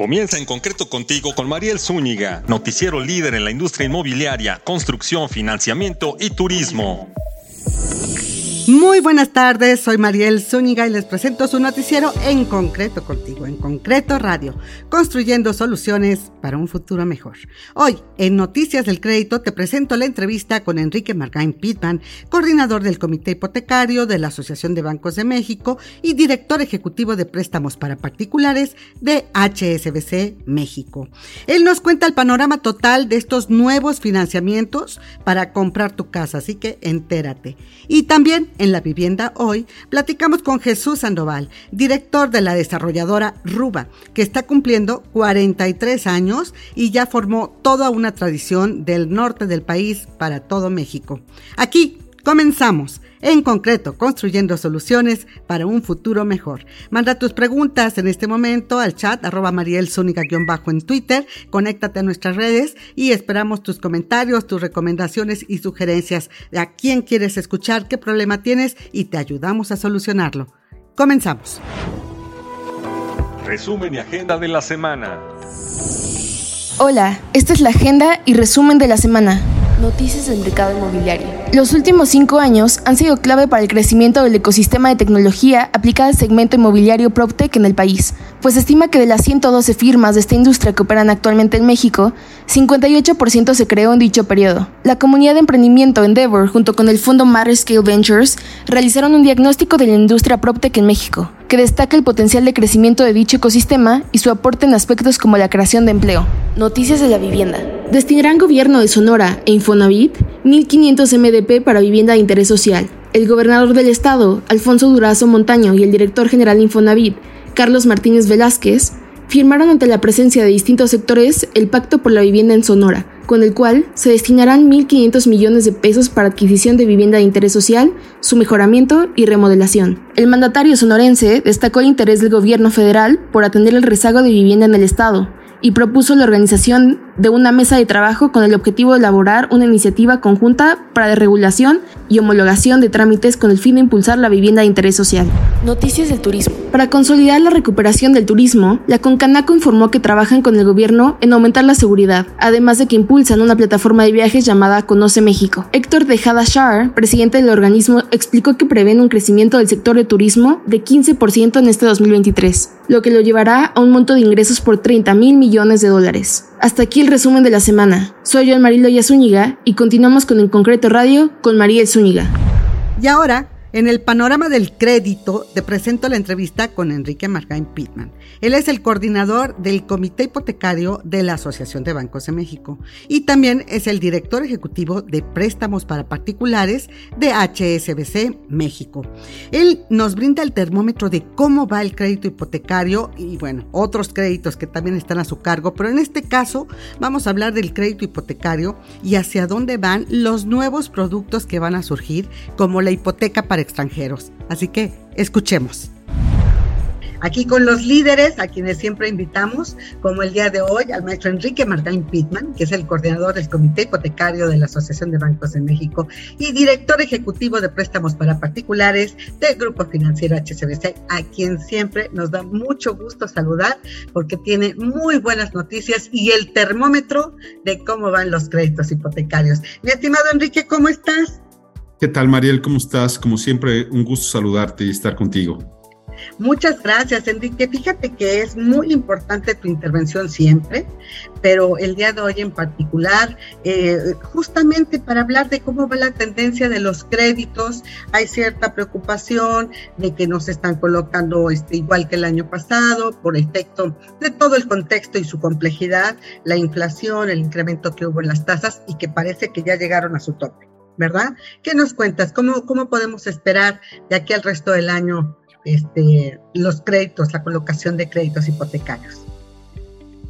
Comienza en concreto contigo con Mariel Zúñiga, noticiero líder en la industria inmobiliaria, construcción, financiamiento y turismo. Muy buenas tardes, soy Mariel Zúñiga y les presento su noticiero en concreto contigo, en concreto radio, construyendo soluciones para un futuro mejor. Hoy, en Noticias del Crédito, te presento la entrevista con Enrique Margain Pitman, coordinador del Comité Hipotecario de la Asociación de Bancos de México y director ejecutivo de préstamos para particulares de HSBC México. Él nos cuenta el panorama total de estos nuevos financiamientos para comprar tu casa, así que entérate. Y también en la vivienda hoy, platicamos con Jesús Sandoval, director de la desarrolladora Ruba, que está cumpliendo 43 años y ya formó toda una tradición del norte del país para todo México. Aquí Comenzamos, en concreto, construyendo soluciones para un futuro mejor. Manda tus preguntas en este momento al chat arroba bajo en Twitter, conéctate a nuestras redes y esperamos tus comentarios, tus recomendaciones y sugerencias de a quién quieres escuchar, qué problema tienes y te ayudamos a solucionarlo. Comenzamos. Resumen y agenda de la semana. Hola, esta es la agenda y resumen de la semana. Noticias del mercado inmobiliario. Los últimos cinco años han sido clave para el crecimiento del ecosistema de tecnología aplicada al segmento inmobiliario PropTech en el país, pues se estima que de las 112 firmas de esta industria que operan actualmente en México, 58% se creó en dicho periodo. La comunidad de emprendimiento Endeavor, junto con el fondo Matter Scale Ventures, realizaron un diagnóstico de la industria PropTech en México, que destaca el potencial de crecimiento de dicho ecosistema y su aporte en aspectos como la creación de empleo. Noticias de la vivienda. Destinarán gobierno de Sonora e Infonavit 1.500 MDP para vivienda de interés social. El gobernador del estado, Alfonso Durazo Montaño, y el director general Infonavit, Carlos Martínez Velázquez, firmaron ante la presencia de distintos sectores el Pacto por la Vivienda en Sonora, con el cual se destinarán 1.500 millones de pesos para adquisición de vivienda de interés social, su mejoramiento y remodelación. El mandatario sonorense destacó el interés del gobierno federal por atender el rezago de vivienda en el Estado, y propuso la organización de una mesa de trabajo con el objetivo de elaborar una iniciativa conjunta para la regulación y homologación de trámites con el fin de impulsar la vivienda de interés social. Noticias del turismo. Para consolidar la recuperación del turismo, la Concanaco informó que trabajan con el gobierno en aumentar la seguridad, además de que impulsan una plataforma de viajes llamada Conoce México. Héctor Tejada Shar, presidente del organismo, explicó que prevén un crecimiento del sector de turismo de 15% en este 2023, lo que lo llevará a un monto de ingresos por 30 mil millones de dólares. Hasta aquí el resumen de la semana. Soy yo, Marilo Zúñiga, y continuamos con En Concreto Radio con María Zúñiga. Y ahora en el panorama del crédito, te presento la entrevista con Enrique Margain Pitman. Él es el coordinador del Comité Hipotecario de la Asociación de Bancos de México y también es el director ejecutivo de préstamos para particulares de HSBC México. Él nos brinda el termómetro de cómo va el crédito hipotecario y, bueno, otros créditos que también están a su cargo, pero en este caso vamos a hablar del crédito hipotecario y hacia dónde van los nuevos productos que van a surgir, como la hipoteca para extranjeros. Así que escuchemos. Aquí con los líderes, a quienes siempre invitamos, como el día de hoy, al maestro Enrique Martín Pittman, que es el coordinador del Comité Hipotecario de la Asociación de Bancos de México y director ejecutivo de préstamos para particulares del Grupo Financiero HCBC, a quien siempre nos da mucho gusto saludar porque tiene muy buenas noticias y el termómetro de cómo van los créditos hipotecarios. Mi estimado Enrique, ¿cómo estás? ¿Qué tal, Mariel? ¿Cómo estás? Como siempre, un gusto saludarte y estar contigo. Muchas gracias, Enrique. Fíjate que es muy importante tu intervención siempre, pero el día de hoy en particular, eh, justamente para hablar de cómo va la tendencia de los créditos, hay cierta preocupación de que nos están colocando este, igual que el año pasado por efecto de todo el contexto y su complejidad, la inflación, el incremento que hubo en las tasas y que parece que ya llegaron a su tope. ¿Verdad? ¿Qué nos cuentas? ¿Cómo, cómo podemos esperar de aquí al resto del año este, los créditos, la colocación de créditos hipotecarios?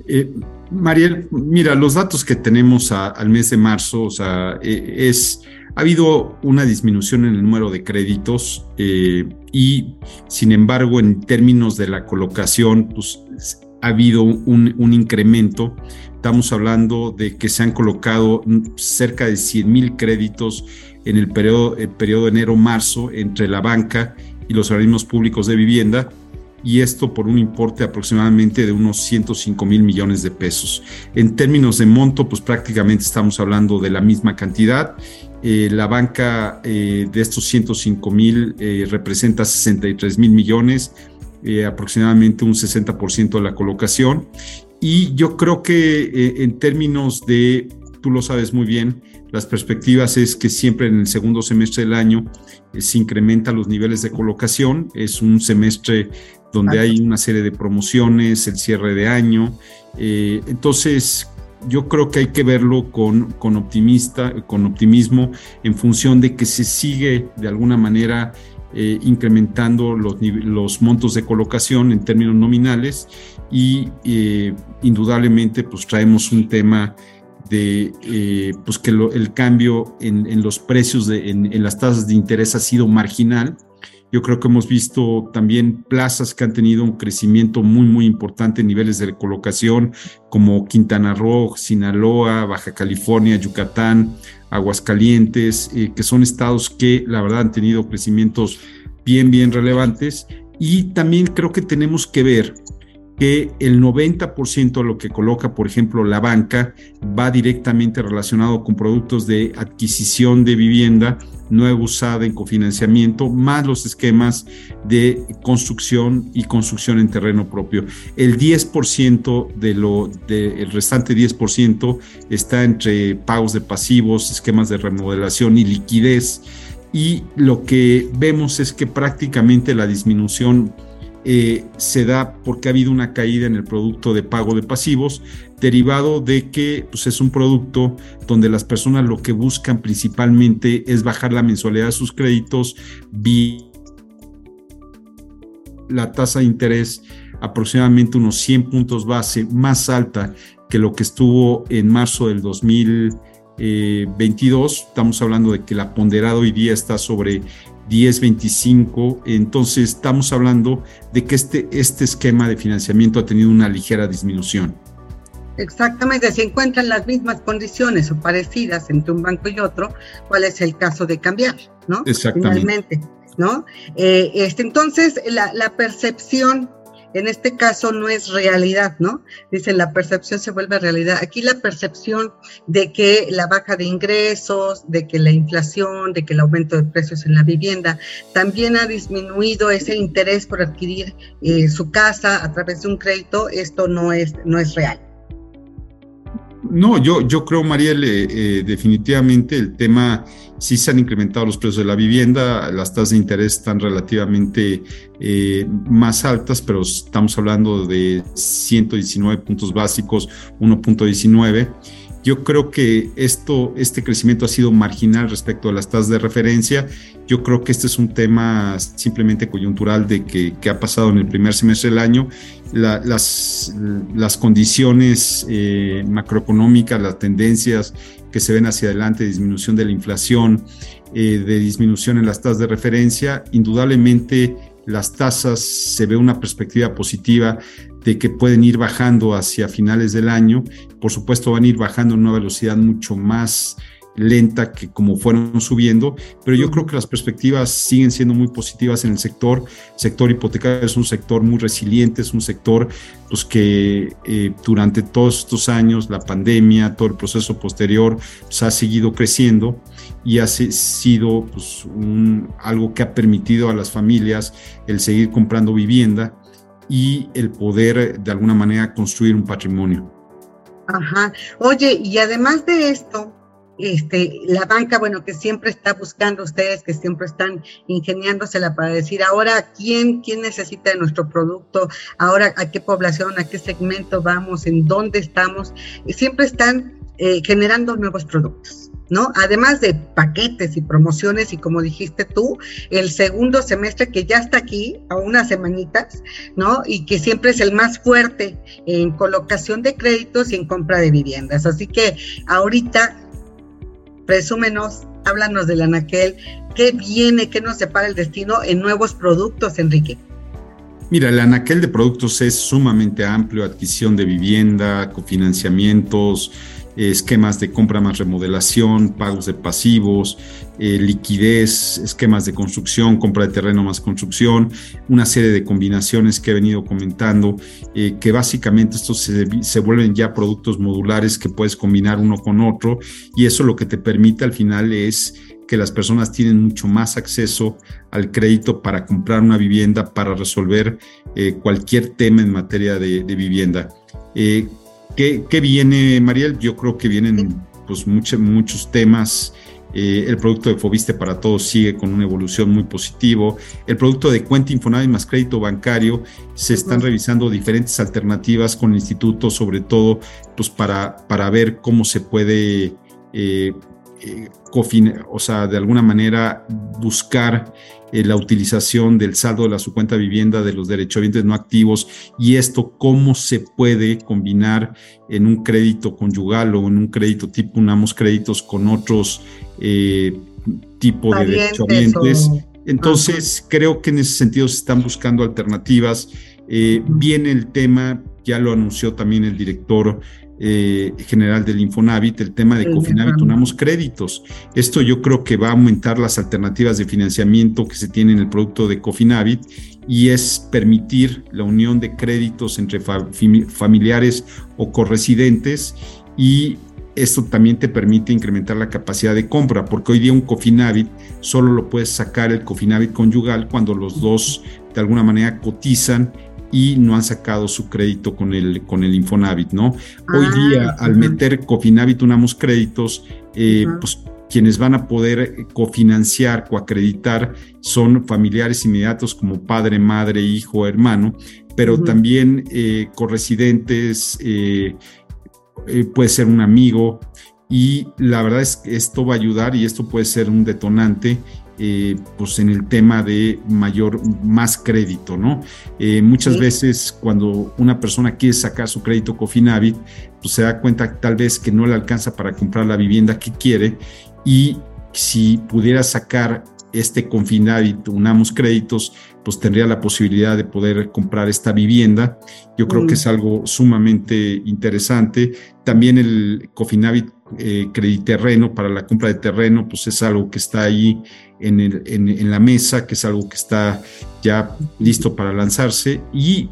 Eh, Mariel, mira, los datos que tenemos al mes de marzo, o sea, eh, es, ha habido una disminución en el número de créditos eh, y, sin embargo, en términos de la colocación, pues ha habido un, un incremento Estamos hablando de que se han colocado cerca de 100 mil créditos en el periodo, periodo enero-marzo entre la banca y los organismos públicos de vivienda. y esto por un importe aproximadamente de unos 105 mil millones de pesos. En términos de monto, pues prácticamente estamos hablando de la misma cantidad. Eh, la banca eh, de estos 105 mil eh, representa 63 mil millones, aproximadamente un 60% de la colocación. Y yo creo que en términos de, tú lo sabes muy bien, las perspectivas es que siempre en el segundo semestre del año se incrementan los niveles de colocación. Es un semestre donde hay una serie de promociones, el cierre de año. Eh, entonces, yo creo que hay que verlo con, con, optimista, con optimismo en función de que se sigue de alguna manera eh, incrementando los, los, montos de colocación en términos nominales y eh, indudablemente pues traemos un tema de pues que el cambio en, en los precios en, en, las tasas de interés ha sido marginal. Yo creo que hemos visto también plazas que han tenido un crecimiento muy, muy importante en niveles de colocación, como Quintana Roo, Sinaloa, Baja California, Yucatán, Aguascalientes, eh, que son estados que la verdad han tenido crecimientos bien, bien relevantes. Y también creo que tenemos que ver que el 90% de lo que coloca, por ejemplo, la banca va directamente relacionado con productos de adquisición de vivienda nueva usada en cofinanciamiento, más los esquemas de construcción y construcción en terreno propio. El 10% de lo, del restante 10% está entre pagos de pasivos, esquemas de remodelación y liquidez. Y lo que vemos es que prácticamente la disminución eh, se da porque ha habido una caída en el producto de pago de pasivos, derivado de que pues, es un producto donde las personas lo que buscan principalmente es bajar la mensualidad de sus créditos, la tasa de interés aproximadamente unos 100 puntos base más alta que lo que estuvo en marzo del 2022. Estamos hablando de que la ponderada hoy día está sobre 10, 25. Entonces estamos hablando de que este, este esquema de financiamiento ha tenido una ligera disminución. Exactamente, si encuentran las mismas condiciones o parecidas entre un banco y otro, ¿cuál es el caso de cambiar? ¿no? Exactamente. Finalmente, ¿no? Eh, este, entonces, la, la percepción en este caso no es realidad, ¿no? Dicen la percepción se vuelve realidad. Aquí la percepción de que la baja de ingresos, de que la inflación, de que el aumento de precios en la vivienda también ha disminuido ese interés por adquirir eh, su casa a través de un crédito, esto no es, no es real. No, yo, yo creo, Mariel, eh, eh, definitivamente el tema, sí se han incrementado los precios de la vivienda, las tasas de interés están relativamente eh, más altas, pero estamos hablando de 119 puntos básicos, 1.19 yo creo que esto, este crecimiento ha sido marginal respecto a las tasas de referencia. Yo creo que este es un tema simplemente coyuntural de que, ha pasado en el primer semestre del año. las, las condiciones eh, macroeconómicas, las tendencias que se ven hacia adelante, disminución de la inflación, eh, de disminución en las tasas de referencia, indudablemente las tasas se ve una perspectiva positiva de que pueden ir bajando hacia finales del año. Por supuesto, van a ir bajando en una velocidad mucho más lenta que como fueron subiendo, pero yo creo que las perspectivas siguen siendo muy positivas en el sector. El sector hipotecario es un sector muy resiliente, es un sector pues, que eh, durante todos estos años, la pandemia, todo el proceso posterior, pues, ha seguido creciendo y ha sido pues, algo que ha permitido a las familias el seguir comprando vivienda y el poder de alguna manera construir un patrimonio. Ajá. Oye, y además de esto, este, la banca, bueno, que siempre está buscando ustedes, que siempre están ingeniándosela para decir ahora quién, quién necesita de nuestro producto, ahora a qué población, a qué segmento vamos, en dónde estamos, y siempre están eh, generando nuevos productos. ¿no? Además de paquetes y promociones y como dijiste tú, el segundo semestre que ya está aquí a unas semanitas, ¿no? Y que siempre es el más fuerte en colocación de créditos y en compra de viviendas. Así que ahorita, presúmenos, háblanos del Anaquel, ¿qué viene, qué nos separa el destino en nuevos productos, Enrique? Mira, el anaquel de productos es sumamente amplio, adquisición de vivienda, cofinanciamientos, esquemas de compra más remodelación, pagos de pasivos, eh, liquidez, esquemas de construcción, compra de terreno más construcción, una serie de combinaciones que he venido comentando, eh, que básicamente estos se, vuelven ya productos modulares que puedes combinar uno con otro y eso lo que te permite al final es que las personas tienen mucho más acceso al crédito para comprar una vivienda, para resolver eh, cualquier tema en materia de, vivienda. ¿Qué, viene, Mariel? Yo creo que vienen pues, muchos temas. Eh, el producto de Fobiste para todos sigue con una evolución muy positivo. El producto de cuenta Infonavit más crédito bancario se están revisando diferentes alternativas con el instituto, sobre todo pues para, para ver cómo se puede eh, o sea, de alguna manera buscar eh, la utilización del saldo de la su cuenta vivienda de los derechohabientes no activos y esto cómo se puede combinar en un crédito conyugal o en un crédito tipo unamos créditos con otros eh, tipos de derechohabientes. Entonces, creo que en ese sentido se están buscando alternativas. viene el tema, ya lo anunció también el director eh, general del Infonavit, el tema de Cofinavit unamos créditos. Esto yo creo que va a aumentar las alternativas de financiamiento que se tienen en el producto de Cofinavit y es permitir la unión de créditos entre familiares o corresidentes y esto también te permite incrementar la capacidad de compra, porque hoy día un Cofinavit solo lo puedes sacar el Cofinavit conyugal cuando los dos de alguna manera cotizan y no han sacado su crédito con el, con el Infonavit, ¿no? Hoy ah, día, al meter Cofinavit unamos créditos, eh, pues quienes van a poder cofinanciar, coacreditar, son familiares inmediatos como padre, madre, hijo, hermano, pero también eh, corresidentes, eh, puede ser un amigo, y la verdad es que esto va a ayudar y esto puede ser un detonante eh, pues en el tema de mayor, más crédito, ¿no? Eh, muchas veces cuando una persona quiere sacar su crédito Cofinavit, pues se da cuenta tal vez que no le alcanza para comprar la vivienda que quiere y si pudiera sacar este Confinavit, unamos créditos, pues tendría la posibilidad de poder comprar esta vivienda. Yo creo que es algo sumamente interesante. También el Cofinavit eh, Crediterreno para la compra de terreno, pues es algo que está ahí en, el, en, la mesa, que es algo que está ya listo para lanzarse. Y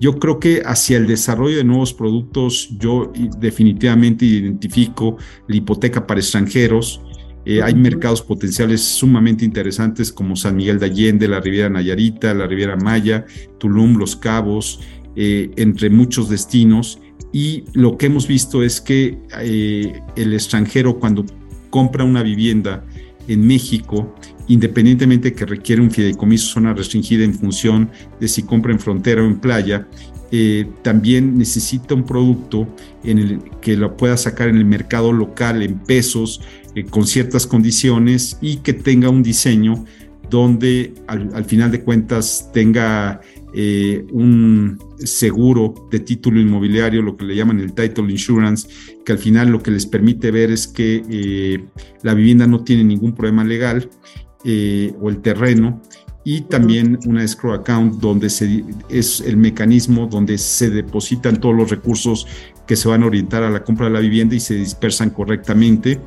yo creo que hacia el desarrollo de nuevos productos, yo definitivamente identifico la hipoteca para extranjeros. Eh, hay mercados potenciales sumamente interesantes como San Miguel de Allende, la Riviera Nayarita, la Riviera Maya, Tulum, Los Cabos, eh, entre muchos destinos. Y lo que hemos visto es que eh, el extranjero cuando compra una vivienda en México, independientemente que requiere un fideicomiso zona restringida en función de si compra en frontera o en playa, eh, también necesita un producto en el que lo pueda sacar en el mercado local en pesos, eh, con ciertas condiciones y que tenga un diseño donde al final de cuentas tenga eh, un seguro de título inmobiliario, lo que le llaman el title insurance, que al final lo que les permite ver es que la vivienda no tiene ningún problema legal o el terreno y también una escrow account donde se, es el mecanismo donde se depositan todos los recursos que se van a orientar a la compra de la vivienda y se dispersan correctamente.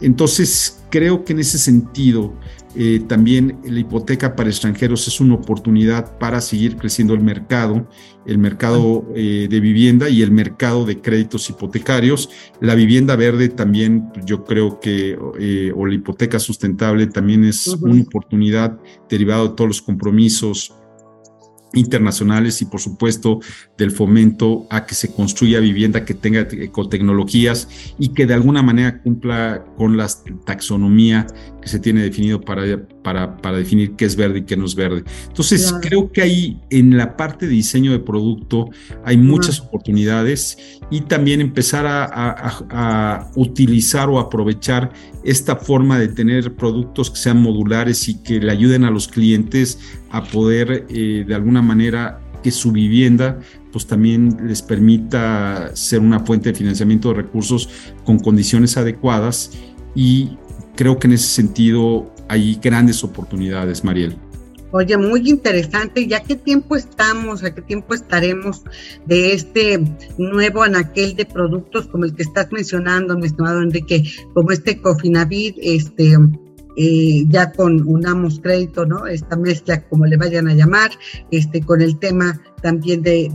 Entonces, creo que en ese sentido eh, también la hipoteca para extranjeros es una oportunidad para seguir creciendo el mercado, el mercado eh, de vivienda y el mercado de créditos hipotecarios. La vivienda verde también, yo creo que, eh, o la hipoteca sustentable también es una oportunidad derivada de todos los compromisos internacionales y por supuesto del fomento a que se construya vivienda que tenga ecotecnologías y que de alguna manera cumpla con la taxonomía que se tiene definido para, para, para definir qué es verde y qué no es verde. Entonces creo que ahí en la parte de diseño de producto hay muchas oportunidades y también empezar a, a utilizar o aprovechar esta forma de tener productos que sean modulares y que le ayuden a los clientes a poder eh, de alguna manera que su vivienda pues también les permita ser una fuente de financiamiento de recursos con condiciones adecuadas y creo que en ese sentido hay grandes oportunidades, Mariel. Oye, muy interesante. ¿Ya qué tiempo estamos, a qué tiempo estaremos de este nuevo anaquel de productos como el que estás mencionando, mi estimado Enrique, como este Cofinavid, este, eh, ya con Unamos Crédito, ¿no? Esta mezcla, como le vayan a llamar, este, con el tema también de,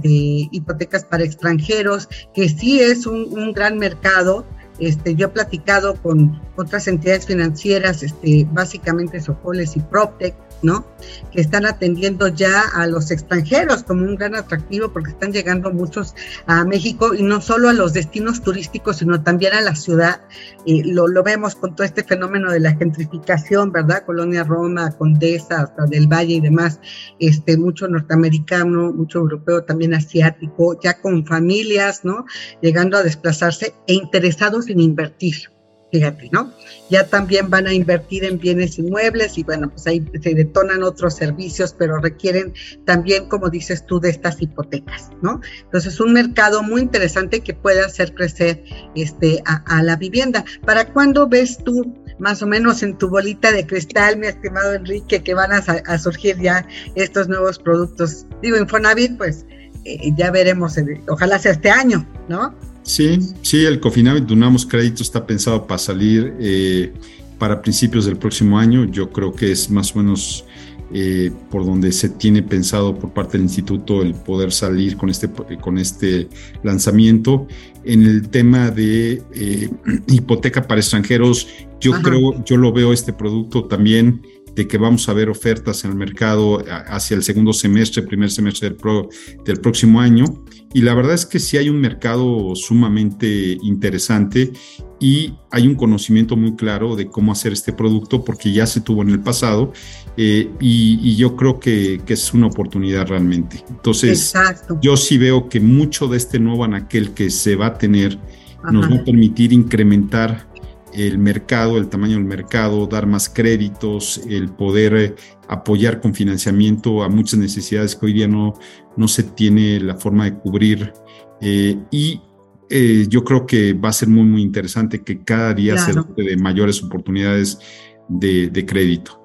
hipotecas para extranjeros, que sí es un gran mercado. Este, yo he platicado con otras entidades financieras, este, básicamente Sofoles y Proptech, ¿no? Que están atendiendo ya a los extranjeros como un gran atractivo porque están llegando muchos a México y no solo a los destinos turísticos, sino también a la ciudad. lo, lo, vemos con todo este fenómeno de la gentrificación, ¿verdad? Colonia Roma, Condesa, hasta del Valle y demás, este, mucho norteamericano, mucho europeo, también asiático, ya con familias, ¿no? Llegando a desplazarse e interesados en invertir fíjate, ¿no? Ya también van a invertir en bienes inmuebles y bueno, pues ahí se detonan otros servicios, pero requieren también, como dices tú, de estas hipotecas, ¿no? Entonces, un mercado muy interesante que puede hacer crecer este, a, la vivienda. ¿Para cuándo ves tú, más o menos en tu bolita de cristal, mi estimado Enrique, que van a, surgir ya estos nuevos productos? Digo, Infonavit, pues eh, ya veremos, ojalá sea este año, ¿no? Sí, sí, el Cofinavit Dunamos Crédito está pensado para salir eh, para principios del próximo año. Yo creo que es más o menos eh, por donde se tiene pensado por parte del instituto el poder salir con este, con este lanzamiento. En el tema de eh, hipoteca para extranjeros, yo creo, yo lo veo este producto también de que vamos a ver ofertas en el mercado hacia el segundo semestre, primer semestre del, del próximo año. Y la verdad es que sí hay un mercado sumamente interesante y hay un conocimiento muy claro de cómo hacer este producto porque ya se tuvo en el pasado eh, y, yo creo que, es una oportunidad realmente. Entonces, yo sí veo que mucho de este nuevo anaquel que se va a tener nos va a permitir incrementar el mercado, el tamaño del mercado, dar más créditos, el poder eh, apoyar con financiamiento a muchas necesidades que hoy día no, no se tiene la forma de cubrir. Eh, y eh, yo creo que va a ser muy, muy interesante que cada día se de mayores oportunidades de, de crédito.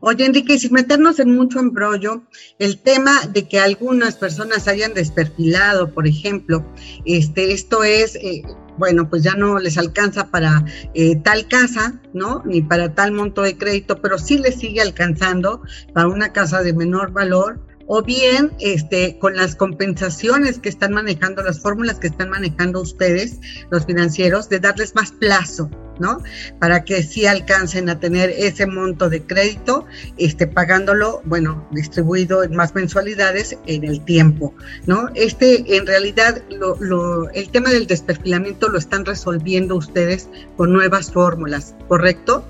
Oye, Enrique, sin meternos en mucho embrollo, el tema de que algunas personas hayan desperfilado, por ejemplo, este, esto es, eh, bueno, pues ya no les alcanza para eh, tal casa, ¿no? Ni para tal monto de crédito, pero sí les sigue alcanzando para una casa de menor valor o bien este, con las compensaciones que están manejando, las fórmulas que están manejando ustedes, los financieros, de darles más plazo, ¿no? Para que sí alcancen a tener ese monto de crédito, este, pagándolo, bueno, distribuido en más mensualidades en el tiempo, ¿no? Este, en realidad, lo, el tema del desperfilamiento lo están resolviendo ustedes con nuevas fórmulas, ¿correcto?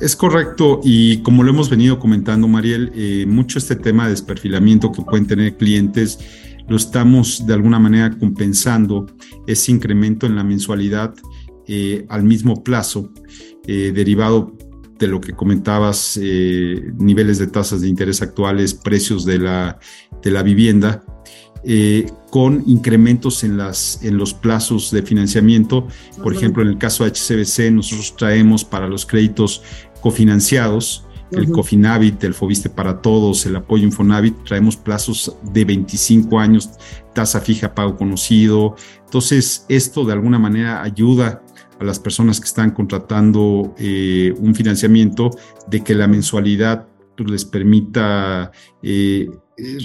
Es correcto y como lo hemos venido comentando, Mariel, eh, mucho este tema de desperfilamiento que pueden tener clientes lo estamos de alguna manera compensando ese incremento en la mensualidad eh, al mismo plazo, eh, derivado de lo que comentabas, niveles de tasas de interés actuales, precios de la, de la vivienda, con incrementos en, las, en los plazos de financiamiento. Por ejemplo, en el caso de HCBC, nosotros traemos para los créditos cofinanciados, el Cofinavit, el Fobiste para Todos, el apoyo Infonavit, traemos plazos de 25 años, tasa fija, pago conocido. Entonces, esto de alguna manera ayuda a las personas que están contratando eh, un financiamiento de que la mensualidad les permita eh,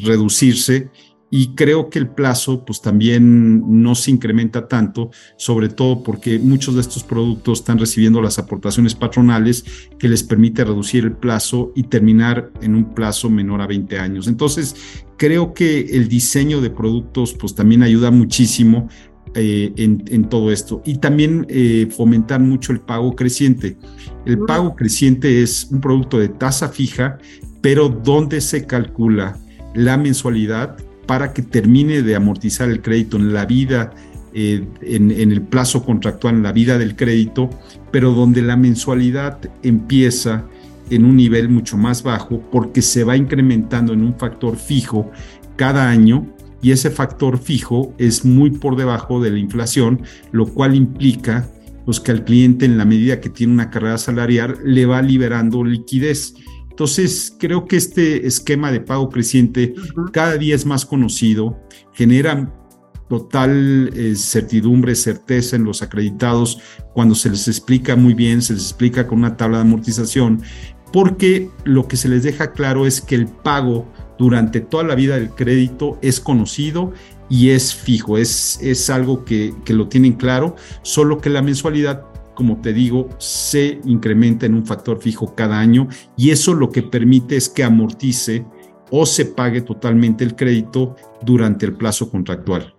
reducirse y creo que el plazo pues también no se incrementa tanto, sobre todo porque muchos de estos productos están recibiendo las aportaciones patronales que les permite reducir el plazo y terminar en un plazo menor a 20 años. Entonces, creo que el diseño de productos pues también ayuda muchísimo eh, en, todo esto. Y también eh, fomentar mucho el pago creciente. El pago creciente es un producto de tasa fija, pero donde se calcula la mensualidad para que termine de amortizar el crédito en la vida, eh, en, el plazo contractual, en la vida del crédito, pero donde la mensualidad empieza en un nivel mucho más bajo porque se va incrementando en un factor fijo cada año y ese factor fijo es muy por debajo de la inflación, lo cual implica pues, que al cliente en la medida que tiene una carrera salarial le va liberando liquidez Entonces, creo que este esquema de pago creciente cada día es más conocido, genera total eh, certidumbre, certeza en los acreditados cuando se les explica muy bien, se les explica con una tabla de amortización, porque lo que se les deja claro es que el pago durante toda la vida del crédito es conocido y es fijo, es, es algo que, que lo tienen claro, solo que la mensualidad como te digo, se incrementa en un factor fijo cada año y eso lo que permite es que amortice o se pague totalmente el crédito durante el plazo contractual.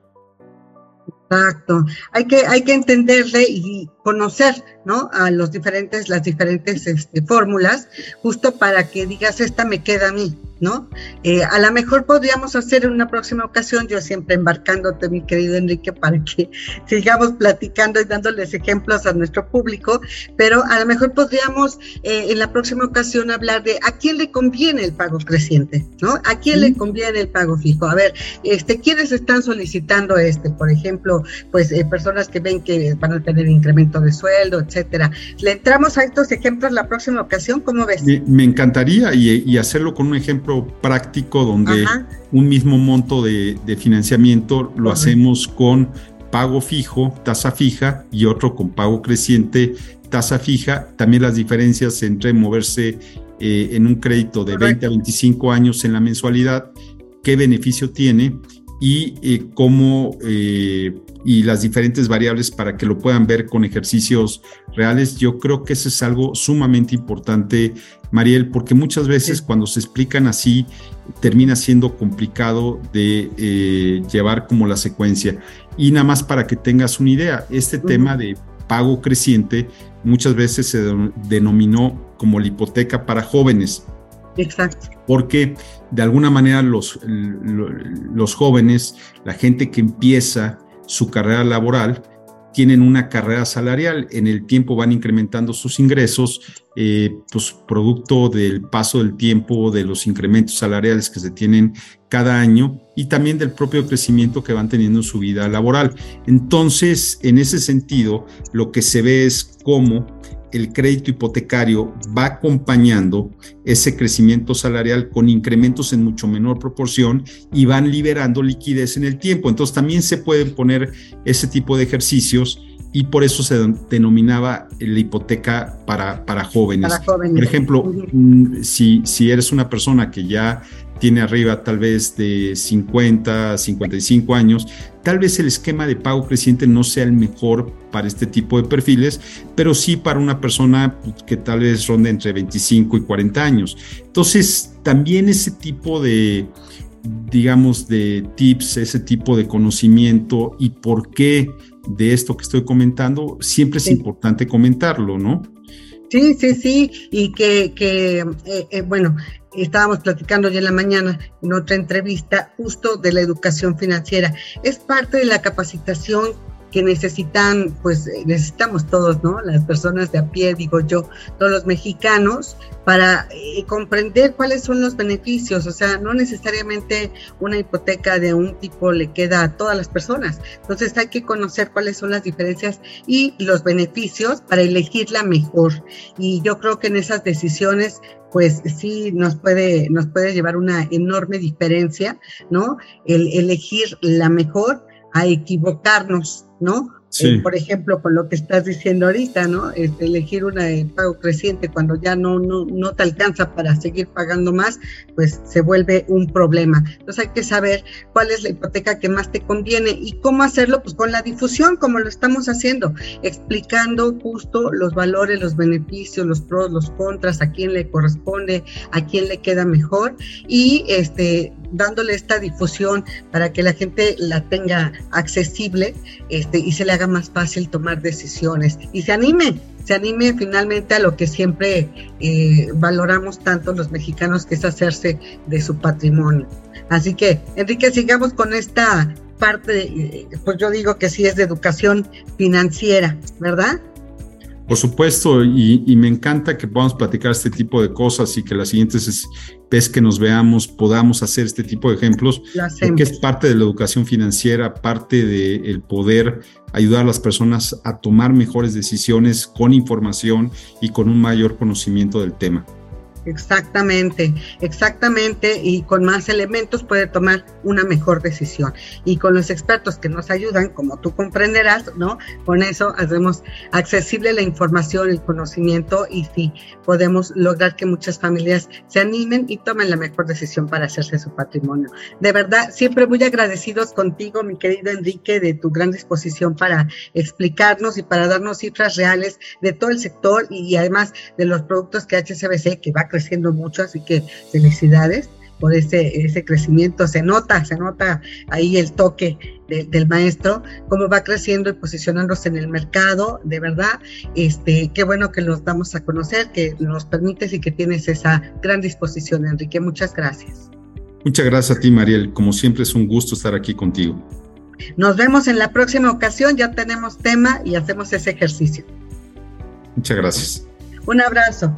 Exacto. Hay que, hay que entenderle y conocer, ¿no? A los diferentes, las diferentes este, fórmulas, justo para que digas, esta me queda a mí, ¿no? Eh, a lo mejor podríamos hacer en una próxima ocasión, yo siempre embarcándote, mi querido Enrique, para que sigamos platicando y dándoles ejemplos a nuestro público, pero a lo mejor podríamos eh, en la próxima ocasión hablar de a quién le conviene el pago creciente, ¿no? ¿A quién le conviene el pago fijo? A ver, este, ¿quiénes están solicitando este? Por ejemplo, pues eh, personas que ven que van a tener incremento de sueldo, etcétera. ¿Le entramos a estos ejemplos la próxima ocasión? ¿Cómo ves? Me, encantaría y hacerlo con un ejemplo práctico donde un mismo monto de, financiamiento lo hacemos con pago fijo, tasa fija y otro con pago creciente, tasa fija. También las diferencias entre moverse eh, en un crédito de 20 a 25 años en la mensualidad, qué beneficio tiene y eh, cómo eh, y las diferentes variables para que lo puedan ver con ejercicios reales. Yo creo que eso es algo sumamente importante, Mariel, porque muchas veces cuando se explican así termina siendo complicado de eh, llevar como la secuencia. Y nada más para que tengas una idea, este tema de pago creciente muchas veces se denominó como la hipoteca para jóvenes. Exacto. Porque de alguna manera los, los jóvenes, la gente que empieza su carrera laboral, tienen una carrera salarial, en el tiempo van incrementando sus ingresos, eh, pues producto del paso del tiempo, de los incrementos salariales que se tienen cada año y también del propio crecimiento que van teniendo en su vida laboral. Entonces, en ese sentido, lo que se ve es cómo el crédito hipotecario va acompañando ese crecimiento salarial con incrementos en mucho menor proporción y van liberando liquidez en el tiempo. Entonces también se pueden poner ese tipo de ejercicios y por eso se denominaba la hipoteca para, para, jóvenes. Por ejemplo, mm, si, si eres una persona que ya tiene arriba tal vez de 50, 55 años, tal vez el esquema de pago creciente no sea el mejor para este tipo de perfiles, pero sí para una persona que tal vez ronde entre 25 y 40 años. Entonces, también ese tipo de, digamos, de tips, ese tipo de conocimiento y por qué de esto que estoy comentando, siempre es importante comentarlo, ¿no? Sí, sí, sí, y que, que eh, eh, bueno, estábamos platicando ya en la mañana en otra entrevista justo de la educación financiera. Es parte de la capacitación que necesitan, pues necesitamos todos, ¿no? Las personas de a pie, digo yo, todos los mexicanos, para eh, comprender cuáles son los beneficios. O sea, no necesariamente una hipoteca de un tipo le queda a todas las personas. Entonces hay que conocer cuáles son las diferencias y los beneficios para elegir la mejor. Y yo creo que en esas decisiones pues sí nos puede, nos puede llevar una enorme diferencia, ¿no? El elegir la mejor a equivocarnos, ¿no? Eh, por ejemplo, con lo que estás diciendo ahorita, ¿no? Este, elegir una de pago creciente cuando ya no, no, no te alcanza para seguir pagando más, pues se vuelve un problema. Entonces hay que saber cuál es la hipoteca que más te conviene y cómo hacerlo, pues con la difusión, como lo estamos haciendo, explicando justo los valores, los beneficios, los pros, los contras, a quién le corresponde, a quién le queda mejor y este dándole esta difusión para que la gente la tenga accesible este, y se le haga más fácil tomar decisiones y se anime, se anime finalmente a lo que siempre eh, valoramos tanto los mexicanos, que es hacerse de su patrimonio. Así que, Enrique, sigamos con esta parte, eh, pues yo digo que sí es de educación financiera, ¿verdad? Por supuesto, y, me encanta que podamos platicar este tipo de cosas y que las siguientes vez que nos veamos podamos hacer este tipo de ejemplos, porque es parte de la educación financiera, parte del poder ayudar a las personas a tomar mejores decisiones con información y con un mayor conocimiento del tema. Exactamente, exactamente, y con más elementos puede tomar una mejor decisión. Y con los expertos que nos ayudan, como tú comprenderás, ¿no? Con eso hacemos accesible la información, el conocimiento y sí, podemos lograr que muchas familias se animen y tomen la mejor decisión para hacerse su patrimonio. De verdad, siempre muy agradecidos contigo, mi querido Enrique, de tu gran disposición para explicarnos y para darnos cifras reales de todo el sector y además de los productos que HCBC, que va creciendo mucho, así que felicidades por ese, ese crecimiento. Se nota, se nota ahí el toque del maestro, cómo va creciendo y posicionándose en el mercado, de verdad. Este, qué bueno que los damos a conocer, que nos permites y que tienes esa gran disposición, Enrique. Muchas gracias. Muchas gracias a ti, Mariel. Como siempre es un gusto estar aquí contigo. Nos vemos en la próxima ocasión, ya tenemos tema y hacemos ese ejercicio. Muchas gracias. Un abrazo.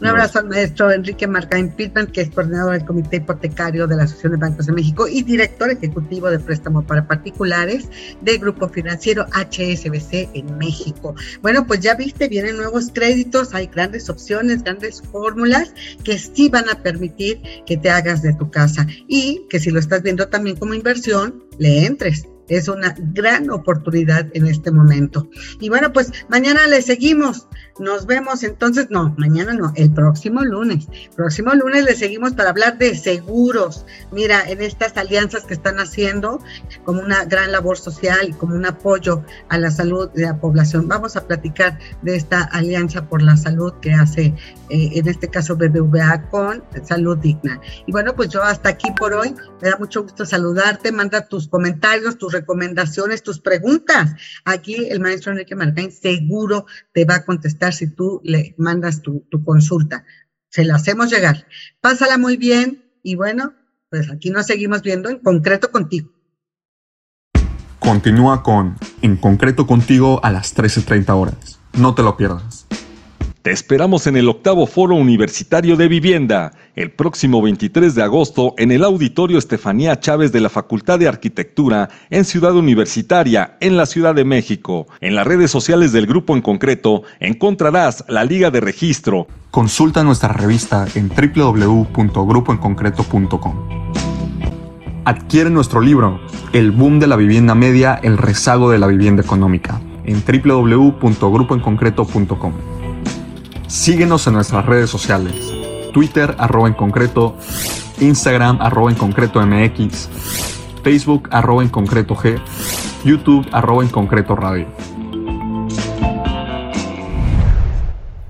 Un abrazo al maestro Enrique Marcaín Pitman, que es coordinador del Comité Hipotecario de la Asociación de Bancos de México y director ejecutivo de préstamo para particulares del Grupo Financiero HSBC en México. Bueno, pues ya viste, vienen nuevos créditos, hay grandes opciones, grandes fórmulas que sí van a permitir que te hagas de tu casa y que si lo estás viendo también como inversión, le entres es una gran oportunidad en este momento. Y bueno, pues mañana le seguimos. Nos vemos entonces, no, mañana no, el próximo lunes. Próximo lunes le seguimos para hablar de seguros. Mira, en estas alianzas que están haciendo como una gran labor social y como un apoyo a la salud de la población. Vamos a platicar de esta alianza por la salud que hace, eh, en este caso BBVA con Salud Digna. Y bueno, pues yo hasta aquí por hoy. Me da mucho gusto saludarte. Manda tus comentarios, tus recomendaciones, tus preguntas. Aquí el maestro Enrique Martín seguro te va a contestar si tú le mandas tu, tu consulta. Se la hacemos llegar. Pásala muy bien y bueno, pues aquí nos seguimos viendo en concreto contigo. Continúa con En concreto contigo a las 13.30 horas. No te lo pierdas. Te esperamos en el octavo Foro Universitario de Vivienda, el próximo 23 de agosto en el Auditorio Estefanía Chávez de la Facultad de Arquitectura en Ciudad Universitaria, en la Ciudad de México. En las redes sociales del grupo en concreto encontrarás la liga de registro. Consulta nuestra revista en www.grupoenconcreto.com. Adquiere nuestro libro, El boom de la vivienda media, el rezago de la vivienda económica, en www.grupoenconcreto.com. Síguenos en nuestras redes sociales. Twitter arroba en concreto, Instagram arroba en concreto Facebook arroba en concreto G, YouTube arroba en concreto radio.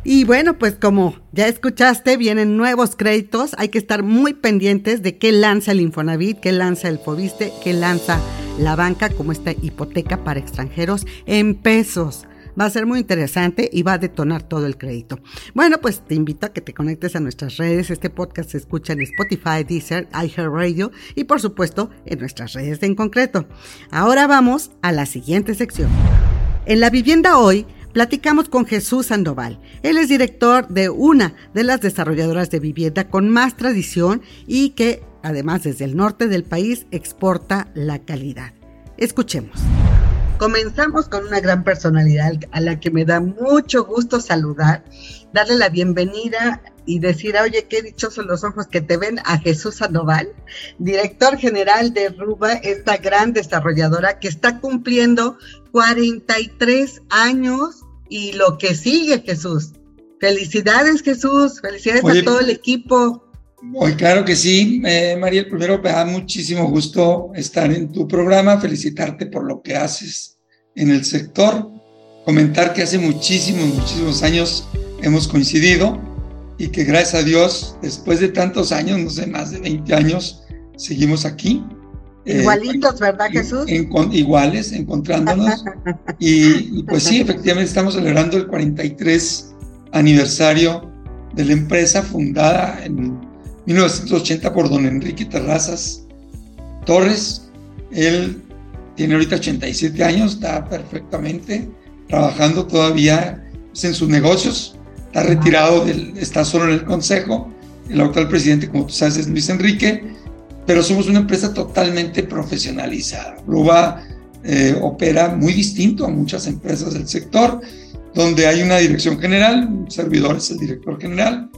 Y bueno, pues como ya escuchaste, vienen nuevos créditos. Hay que estar muy pendientes de qué lanza el Infonavit, qué lanza el Fobiste, qué lanza la banca como esta hipoteca para extranjeros en pesos. Va a ser muy interesante y va a detonar todo el crédito. Bueno, pues te invito a que te conectes a nuestras redes. Este podcast se escucha en Spotify, Deezer, iHeartRadio y por supuesto en nuestras redes en concreto. Ahora vamos a la siguiente sección. En la vivienda hoy platicamos con Jesús Sandoval. Él es director de una de las desarrolladoras de vivienda con más tradición y que además desde el norte del país exporta la calidad. Escuchemos. Comenzamos con una gran personalidad a la que me da mucho gusto saludar, darle la bienvenida y decir, oye, qué dichosos los ojos que te ven a Jesús Sandoval, director general de Ruba, esta gran desarrolladora que está cumpliendo 43 años y lo que sigue, Jesús. Felicidades, Jesús. Felicidades a todo el equipo. Muy claro que sí, eh, Mariel. Primero me da muchísimo gusto estar en tu programa, felicitarte por lo que haces en el sector, comentar que hace muchísimos, muchísimos años hemos coincidido y que gracias a Dios, después de tantos años, no sé, más de 20 años, seguimos aquí. Eh, Igualitos, ¿verdad, Jesús? iguales, encontrándonos. y, y pues sí, efectivamente estamos celebrando el 43 aniversario de la empresa fundada en 1980 por don Enrique Terrazas Torres. Él tiene ahorita 87 años, está perfectamente trabajando todavía pues, en sus negocios, está retirado, del, está solo en el consejo. El actual presidente, como tú sabes, es Luis Enrique, pero somos una empresa totalmente profesionalizada. Luba eh, opera muy distinto a muchas empresas del sector, donde hay una dirección general, un servidor es el director general,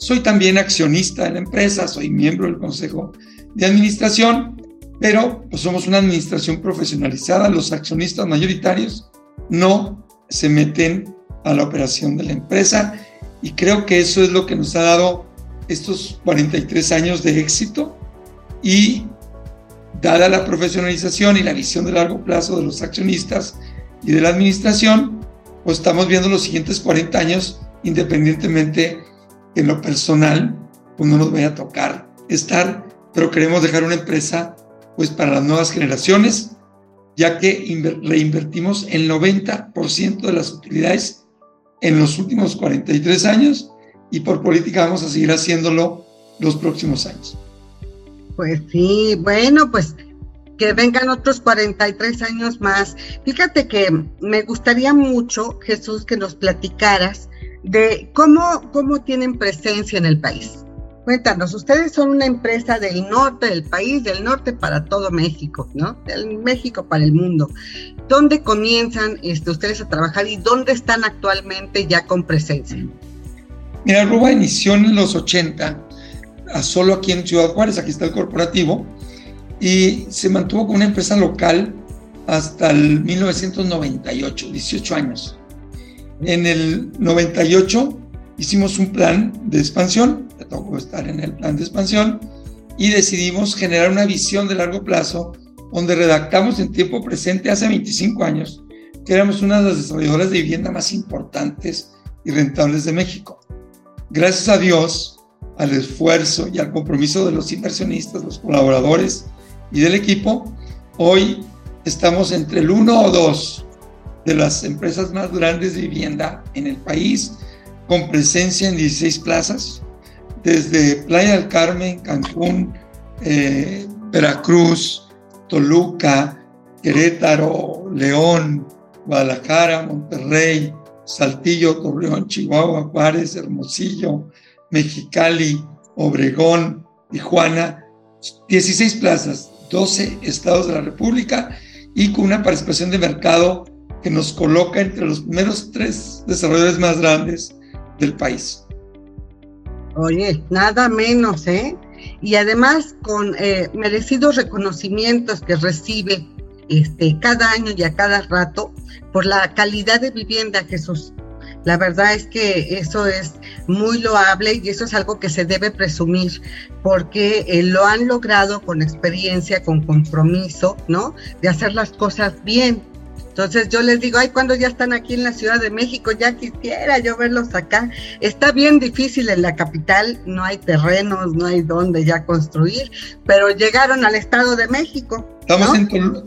Soy también accionista de la empresa, soy miembro del consejo de administración, pero pues somos una administración profesionalizada. Los accionistas mayoritarios no se meten a la operación de la empresa y creo que eso es lo que nos ha dado estos 43 años de éxito y dada la profesionalización y la visión de largo plazo de los accionistas y de la administración, pues estamos viendo los siguientes 40 años independientemente en lo personal, pues no nos vaya a tocar estar, pero queremos dejar una empresa pues para las nuevas generaciones, ya que reinvertimos el 90% de las utilidades en los últimos 43 años y por política vamos a seguir haciéndolo los próximos años. Pues sí, bueno, pues que vengan otros 43 años más. Fíjate que me gustaría mucho, Jesús, que nos platicaras de cómo, cómo tienen presencia en el país. Cuéntanos, ustedes son una empresa del norte del país, del norte para todo México, ¿no? Del México para el mundo. ¿Dónde comienzan este, ustedes a trabajar y dónde están actualmente ya con presencia? Mira, Ruba inició en los 80, a solo aquí en Ciudad Juárez, aquí está el corporativo, y se mantuvo como una empresa local hasta el 1998, 18 años. En el 98 hicimos un plan de expansión, me tocó estar en el plan de expansión, y decidimos generar una visión de largo plazo donde redactamos en tiempo presente hace 25 años que éramos una de las desarrolladoras de vivienda más importantes y rentables de México. Gracias a Dios, al esfuerzo y al compromiso de los inversionistas, los colaboradores y del equipo, hoy estamos entre el 1 o 2 de las empresas más grandes de vivienda en el país, con presencia en 16 plazas, desde Playa del Carmen, Cancún, eh, Veracruz, Toluca, Querétaro, León, Guadalajara, Monterrey, Saltillo, Torreón, Chihuahua, Juárez, Hermosillo, Mexicali, Obregón, Tijuana, 16 plazas, 12 estados de la República y con una participación de mercado que nos coloca entre los primeros tres desarrolladores más grandes del país. Oye, nada menos, ¿eh? Y además con eh, merecidos reconocimientos que recibe este, cada año y a cada rato por la calidad de vivienda, Jesús. La verdad es que eso es muy loable y eso es algo que se debe presumir porque eh, lo han logrado con experiencia, con compromiso, ¿no? De hacer las cosas bien. Entonces yo les digo, ay, cuando ya están aquí en la Ciudad de México, ya quisiera yo verlos acá. Está bien difícil en la capital, no hay terrenos, no hay dónde ya construir, pero llegaron al Estado de México. Estamos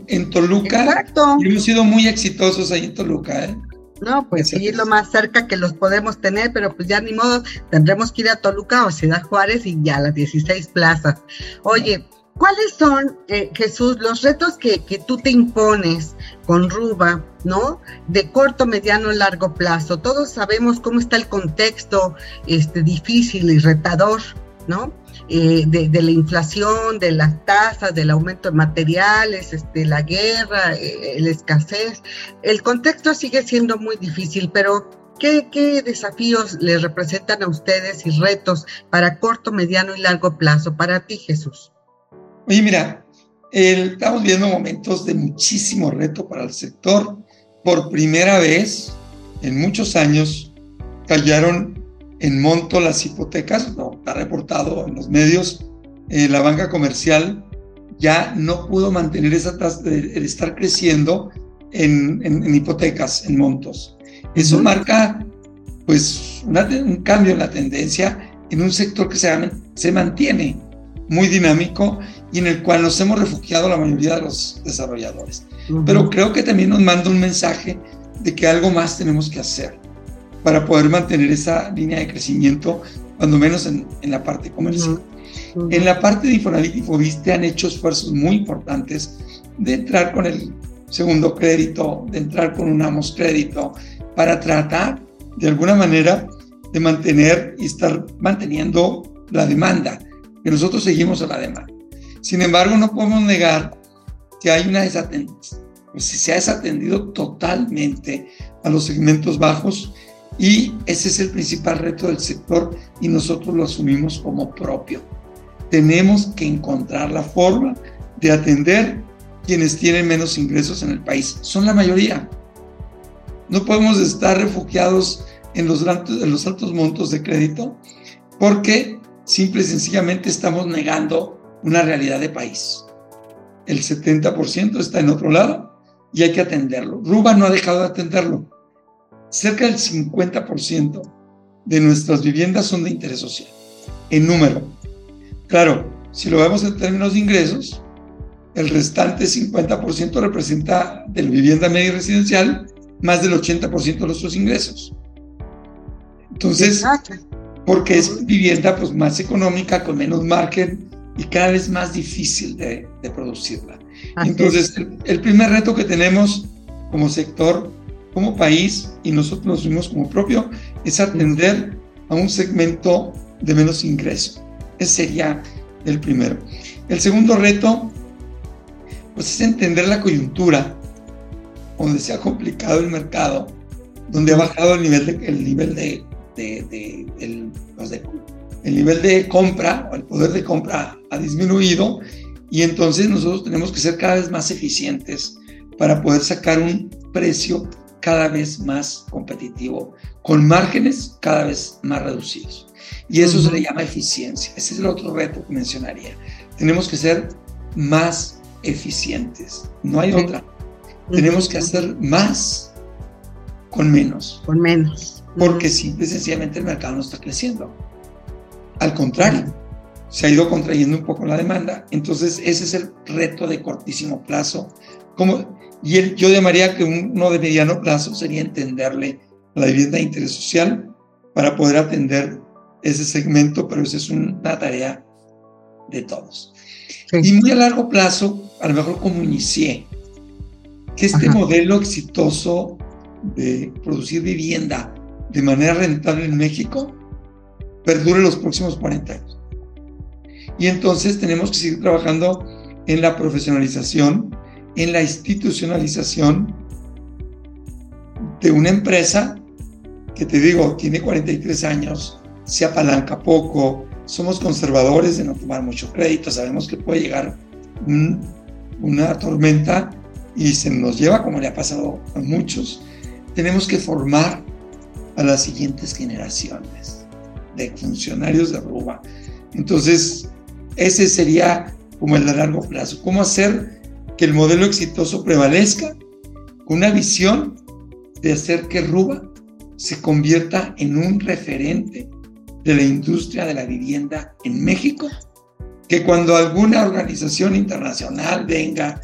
en, Toluca Exacto. y hemos sido muy exitosos ahí en Toluca, ¿eh? No, pues sí, lo más cerca que los podemos tener, pero pues ya ni modo, tendremos que ir a Toluca o Ciudad Juárez y ya las 16 plazas. Oye, ¿Cuáles son, eh, Jesús, los retos que, que, tú te impones con Ruba, ¿no? De corto, mediano, largo plazo. Todos sabemos cómo está el contexto este, difícil y retador, ¿no? Eh, de, la inflación, de las tasas, del aumento de materiales, este, la guerra, eh, la escasez. El contexto sigue siendo muy difícil, pero ¿qué, ¿qué desafíos les representan a ustedes y retos para corto, mediano y largo plazo? Para ti, Jesús. Oye, mira, estamos viendo momentos de muchísimo reto para el sector. Por primera vez en muchos años callaron en monto las hipotecas, no, está reportado en los medios, eh, la banca comercial ya no pudo mantener esa tasa de, estar creciendo en, hipotecas, en montos. Eso marca pues un cambio en la tendencia en un sector que se, se mantiene muy dinámico y en el cual nos hemos refugiado la mayoría de los desarrolladores. Pero creo que también nos manda un mensaje de que algo más tenemos que hacer para poder mantener esa línea de crecimiento, cuando menos en, en la parte comercial. En la parte de Infonavit y Fobiste han hecho esfuerzos muy importantes de entrar con el segundo crédito, de entrar con un Amos crédito, para tratar de alguna manera de mantener y estar manteniendo la demanda, que nosotros seguimos a la demanda. Sin embargo, no podemos negar que hay una desatendencia, pues se ha desatendido totalmente a los segmentos bajos Y ese es el principal reto del sector y nosotros lo asumimos como propio. Tenemos que encontrar la forma de atender quienes tienen menos ingresos en el país. Son la mayoría. No podemos estar refugiados en los, en los altos montos de crédito porque simple y sencillamente estamos negando una realidad de país. El 70% está en otro lado y hay que atenderlo. Ruba no ha dejado de atenderlo. Cerca del 50% de nuestras viviendas son de interés social, en número. Claro, si lo vemos en términos de ingresos, el restante 50% representa de la vivienda media y residencial más del 80% de nuestros ingresos. Entonces, porque es vivienda pues, más económica, con menos margen y cada vez más difícil de, producirla. Entonces, el, primer reto que tenemos como sector, como país, y nosotros nos vimos como propio, es atender a un segmento de menos ingreso. Ese sería el primero. El segundo reto, pues es entender la coyuntura, donde se ha complicado el mercado, donde ha bajado el nivel de, el nivel de, el, el nivel de compra o el poder de compra ha disminuido y entonces nosotros tenemos que ser cada vez más eficientes para poder sacar un precio cada vez más competitivo, con márgenes cada vez más reducidos. Y eso se le llama eficiencia. Ese es el otro reto que mencionaría. Tenemos que ser más eficientes. No hay otra. Tenemos que hacer más con menos. Con menos. Porque simple y sencillamente el mercado no está creciendo. Al contrario, se ha ido contrayendo un poco la demanda. Entonces, ese es el reto de cortísimo plazo. Como, y el, yo llamaría que uno de mediano plazo sería entenderle la vivienda de interés social para poder atender ese segmento, pero esa es una tarea de todos. Y muy a largo plazo, a lo mejor como inicié, que este modelo exitoso de producir vivienda de manera rentable en México perdure los próximos 40 años. Y entonces tenemos que seguir trabajando en la profesionalización, en la institucionalización de una empresa que te digo, tiene 43 años, se apalanca poco, somos conservadores de no tomar mucho crédito, sabemos que puede llegar una tormenta y se nos lleva como le ha pasado a muchos. Tenemos que formar a las siguientes generaciones de funcionarios de Ruba. Entonces, ese sería como el de largo plazo. ¿Cómo hacer que el modelo exitoso prevalezca? Una visión de hacer que Ruba se convierta en un referente de la industria de la vivienda en México, que cuando alguna organización internacional venga,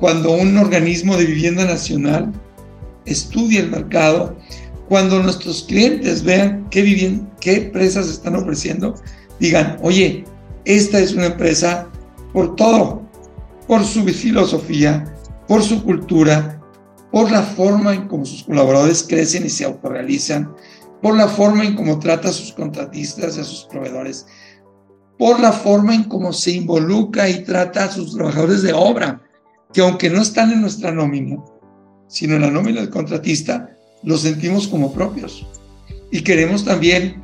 cuando un organismo de vivienda nacional estudie el mercado, cuando nuestros clientes vean qué, qué empresas están ofreciendo, digan, oye, esta es una empresa por todo, por su filosofía, por su cultura, por la forma en cómo sus colaboradores crecen y se autorrealizan, por la forma en cómo trata a sus contratistas y a sus proveedores, por la forma en cómo se involucra y trata a sus trabajadores de obra, que aunque no están en nuestra nómina, sino en la nómina del contratista, los sentimos como propios. Y queremos también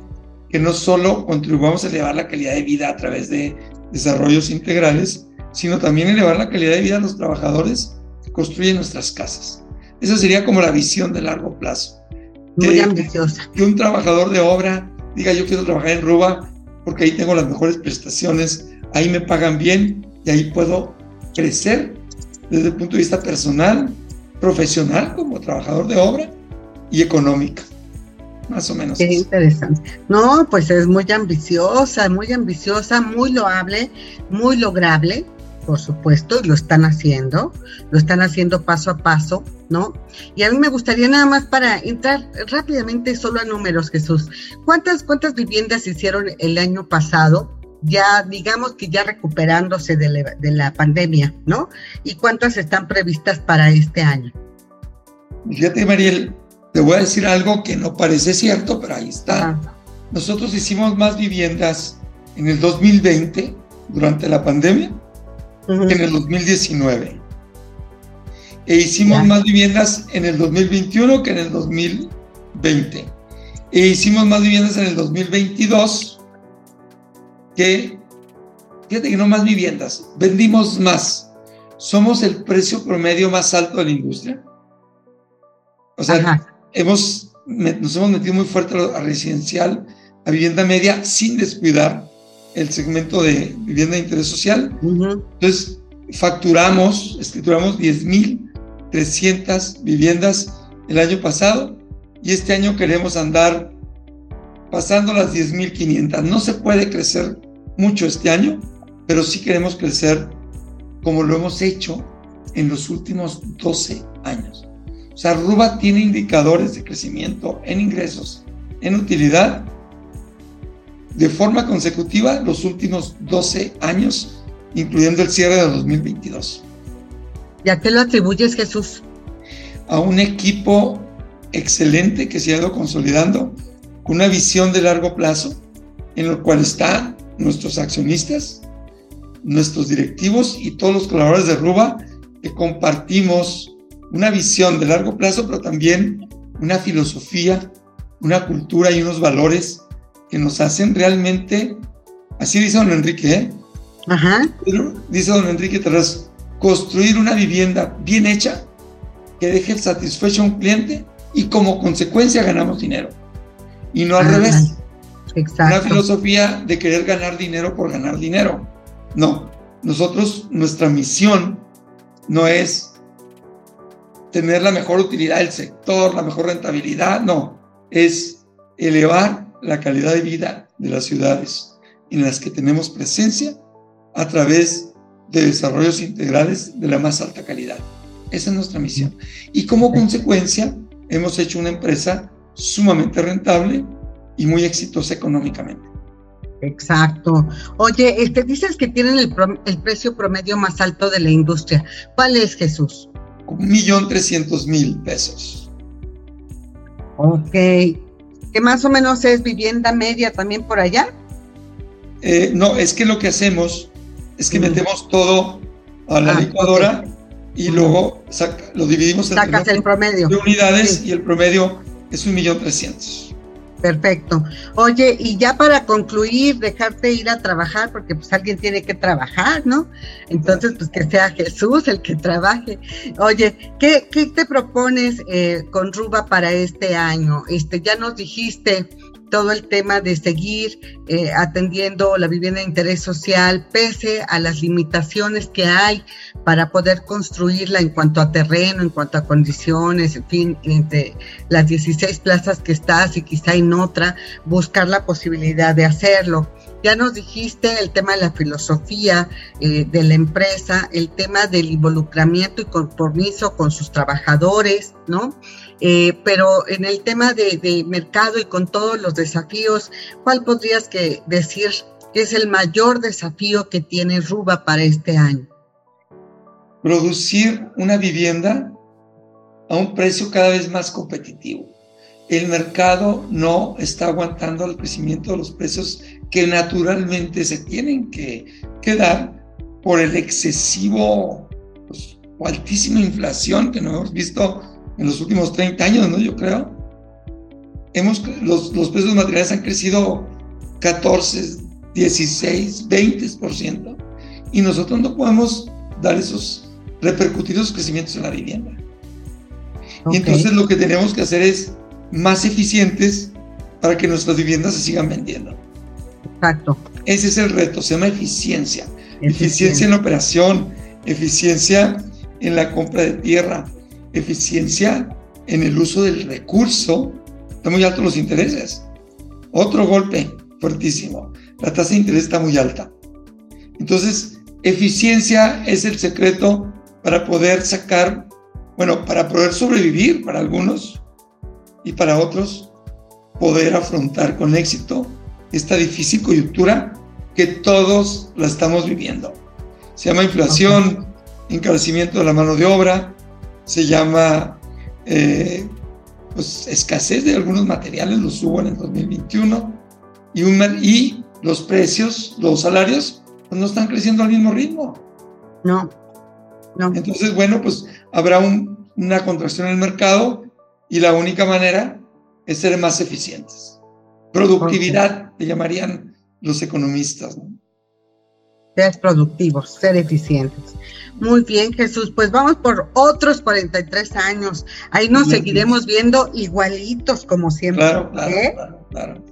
que no solo contribuyamos a elevar la calidad de vida a través de desarrollos integrales, sino también elevar la calidad de vida de los trabajadores que construyen nuestras casas. Esa sería como la visión de largo plazo. Muy ambiciosa. Que un trabajador de obra diga yo quiero trabajar en Ruba porque ahí tengo las mejores prestaciones, ahí me pagan bien y ahí puedo crecer desde el punto de vista personal, profesional como trabajador de obra y económica. Más o menos. Qué interesante. No, pues es muy ambiciosa, muy ambiciosa, muy loable, muy lograble, por supuesto, y lo están haciendo, lo están haciendo paso a paso, ¿no? Y a mí me gustaría nada más para entrar rápidamente solo a números, Jesús. ¿Cuántas, cuántas viviendas hicieron el año pasado? Ya, digamos que ya recuperándose de la, de la pandemia, ¿no? ¿Y cuántas están previstas para este año? Fíjate, Mariel, te voy a decir algo que no parece cierto, pero ahí está. Nosotros hicimos más viviendas en el 2020, durante la pandemia, que en el 2019. E hicimos más viviendas en el 2021 que en el 2020. E hicimos más viviendas en el 2022 que, fíjate que no más viviendas, vendimos más. Somos el precio promedio más alto de la industria. O sea, hemos, nos hemos metido muy fuerte a residencial, a vivienda media, sin descuidar el segmento de vivienda de interés social. Entonces, facturamos, escrituramos 10.300 viviendas el año pasado y este año queremos andar pasando las 10.500. No se puede crecer mucho este año, pero sí queremos crecer como lo hemos hecho en los últimos 12 años. O sea, Ruba tiene indicadores de crecimiento en ingresos, en utilidad, de forma consecutiva los últimos 12 años, incluyendo el cierre de 2022. ¿Y a qué lo atribuyes, Jesús? A un equipo excelente que se ha ido consolidando, una visión de largo plazo, en el cual están nuestros accionistas, nuestros directivos y todos los colaboradores de Ruba que compartimos una visión de largo plazo, pero también una filosofía, una cultura y unos valores que nos hacen realmente, así dice don Enrique, ¿eh? Ajá. dice don Enrique Terraz, construir una vivienda bien hecha que deje satisfecho a un cliente y como consecuencia ganamos dinero. Y no al revés. Exacto. Una filosofía de querer ganar dinero por ganar dinero. No, nosotros, nuestra misión no es tener la mejor utilidad del sector, la mejor rentabilidad, no, es elevar la calidad de vida de las ciudades en las que tenemos presencia a través de desarrollos integrales de la más alta calidad. Esa es nuestra misión. Y como consecuencia, hemos hecho una empresa sumamente rentable y muy exitosa económicamente. Exacto. Oye, este, dices que tienen el, el precio promedio más alto de la industria. ¿Cuál es, Jesús? Un millón trescientos mil pesos. Ok. ¿Qué más o menos es vivienda media también por allá? Eh, no, es que lo que hacemos es que metemos todo a la ah, licuadora y luego lo dividimos en el promedio. de unidades y el promedio es un millón trescientos. Perfecto. Oye, y ya para concluir, dejarte ir a trabajar, porque pues alguien tiene que trabajar, ¿no? Entonces, pues que sea Jesús el que trabaje. Oye, ¿qué, qué te propones eh, con Ruba para este año? Este, ya nos dijiste todo el tema de seguir eh, atendiendo la vivienda de interés social, pese a las limitaciones que hay para poder construirla en cuanto a terreno, en cuanto a condiciones, en fin, entre las 16 plazas que estás y quizá en otra, buscar la posibilidad de hacerlo. Ya nos dijiste el tema de la filosofía eh, de la empresa, el tema del involucramiento y compromiso con sus trabajadores, ¿no? Eh, pero en el tema de, mercado y con todos los desafíos, ¿cuál podrías que decir que es el mayor desafío que tiene Ruba para este año? Producir una vivienda a un precio cada vez más competitivo. El mercado no está aguantando el crecimiento de los precios que naturalmente se tienen que, dar por el excesivo pues, o altísima inflación que no hemos visto en los últimos 30 años, ¿no? Yo creo. Hemos, los, los precios materiales han crecido 14, 16, 20%. Y nosotros no podemos dar esos, repercutir esos crecimientos en la vivienda. Y entonces lo que tenemos que hacer es más eficientes para que nuestras viviendas se sigan vendiendo. Exacto. Ese es el reto, se llama eficiencia. Eficiencia en la operación, eficiencia en la compra de tierra, eficiencia en el uso del recurso. Están muy altos los intereses. Otro golpe fuertísimo. La tasa de interés está muy alta. Entonces, eficiencia es el secreto para poder sacar, bueno, para poder sobrevivir para algunos y para otros, poder afrontar con éxito esta difícil coyuntura que todos la estamos viviendo. Se llama inflación, encarecimiento de la mano de obra, se llama eh, pues, escasez de algunos materiales, los hubo en el 2021, y, y los precios, los salarios, pues no están creciendo al mismo ritmo. No, no. Entonces, bueno, pues habrá una contracción en el mercado y la única manera es ser más eficientes. Productividad, le llamarían los economistas. ¿no? Ser productivos, ser eficientes. Muy bien, Jesús. Pues vamos por otros 43 años. Ahí nos seguiremos viendo igualitos como siempre. Claro, claro, ¿eh? claro, claro.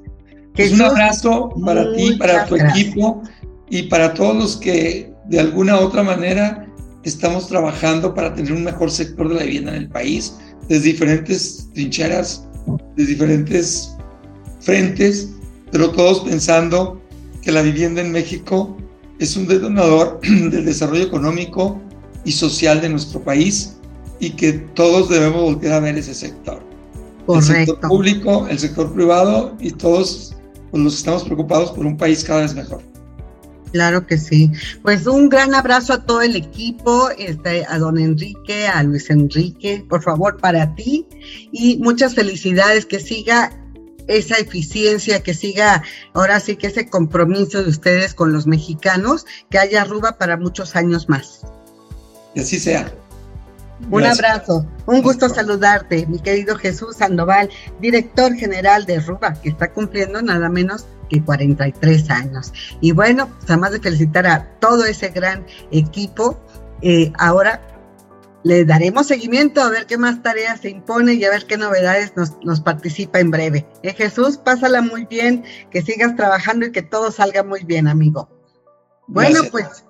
Pues un abrazo para ti, para tu equipo y para todos los que de alguna u otra manera estamos trabajando para tener un mejor sector de la vivienda en el país, desde diferentes trincheras, de diferentes frentes, pero todos pensando que la vivienda en México es un detonador del desarrollo económico y social de nuestro país y que todos debemos volver a ver ese sector. El sector público, el sector privado y todos pues, los estamos preocupados por un país cada vez mejor. Claro que sí. Pues un gran abrazo a todo el equipo, este, a don Enrique, a Luis Enrique, por favor, para ti. Y muchas felicidades, que siga esa eficiencia, que siga ahora sí que ese compromiso de ustedes con los mexicanos, que haya Ruba para muchos años más. Que así sea. Un abrazo, un gusto saludarte, mi querido Jesús Sandoval, director general de Ruba, que está cumpliendo nada menos que 43 años. Y bueno, pues además de felicitar a todo ese gran equipo, eh, ahora le daremos seguimiento a ver qué más tareas se impone y a ver qué novedades nos, participa en breve. Eh, Jesús, pásala muy bien, que sigas trabajando y que todo salga muy bien, amigo. Bueno, pues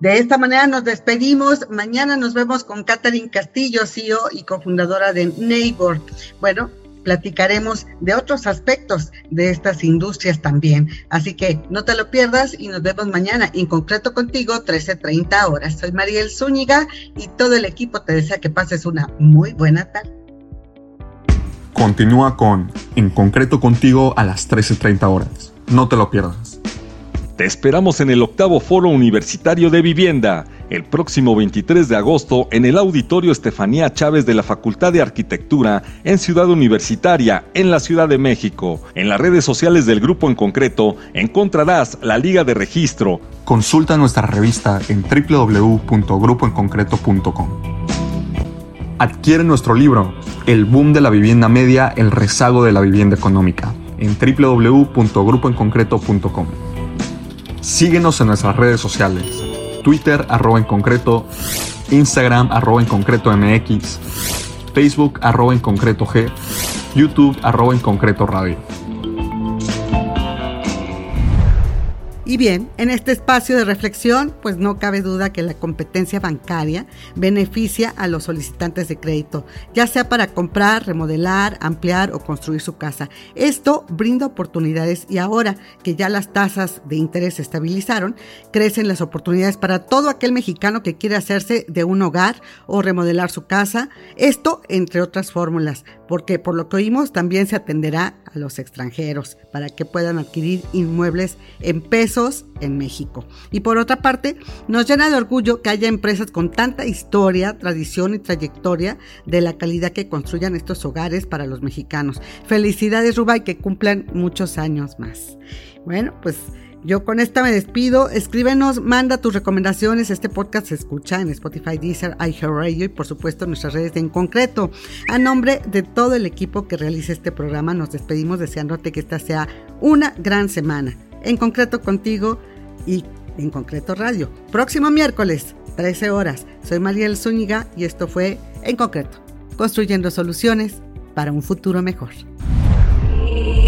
de esta manera nos despedimos. Mañana nos vemos con Catherine Castillo, CEO y cofundadora de Neighbor. Bueno, platicaremos de otros aspectos de estas industrias también. Así que no te lo pierdas y nos vemos mañana, en concreto contigo, 13.30 horas. Soy Mariel Zúñiga y todo el equipo te desea que pases una muy buena tarde. Continúa con En concreto contigo a las 13.30 horas. No te lo pierdas. Te esperamos en el octavo Foro Universitario de Vivienda el próximo 23 de agosto en el Auditorio Estefanía Chávez de la Facultad de Arquitectura en Ciudad Universitaria, en la Ciudad de México. En las redes sociales del grupo en concreto encontrarás la liga de registro. Consulta nuestra revista en www.grupoenconcreto.com. Adquiere nuestro libro, El boom de la vivienda media, el rezago de la vivienda económica, en www.grupoenconcreto.com. Síguenos en nuestras redes sociales Twitter arroba en concreto, Instagram arroba en concreto MX, Facebook arroba en concreto G, YouTube arroba en concreto radio. Y bien, en este espacio de reflexión, pues no cabe duda que la competencia bancaria beneficia a los solicitantes de crédito, ya sea para comprar, remodelar, ampliar o construir su casa. Esto brinda oportunidades y ahora que ya las tasas de interés se estabilizaron, crecen las oportunidades para todo aquel mexicano que quiere hacerse de un hogar o remodelar su casa. Esto entre otras fórmulas, porque por lo que oímos también se atenderá a los extranjeros para que puedan adquirir inmuebles en pesos en México. Y por otra parte, nos llena de orgullo que haya empresas con tanta historia, tradición y trayectoria de la calidad que construyan estos hogares para los mexicanos. Felicidades, Rubay, que cumplan muchos años más. Bueno, pues yo con esta me despido. Escríbenos, manda tus recomendaciones. Este podcast se escucha en Spotify, Deezer, iHeartRadio y por supuesto nuestras redes en concreto. A nombre de todo el equipo que realiza este programa, nos despedimos deseándote que esta sea una gran semana en concreto contigo y en concreto radio. Próximo miércoles, 13 horas. Soy Mariel Zúñiga y esto fue En concreto, construyendo soluciones para un futuro mejor.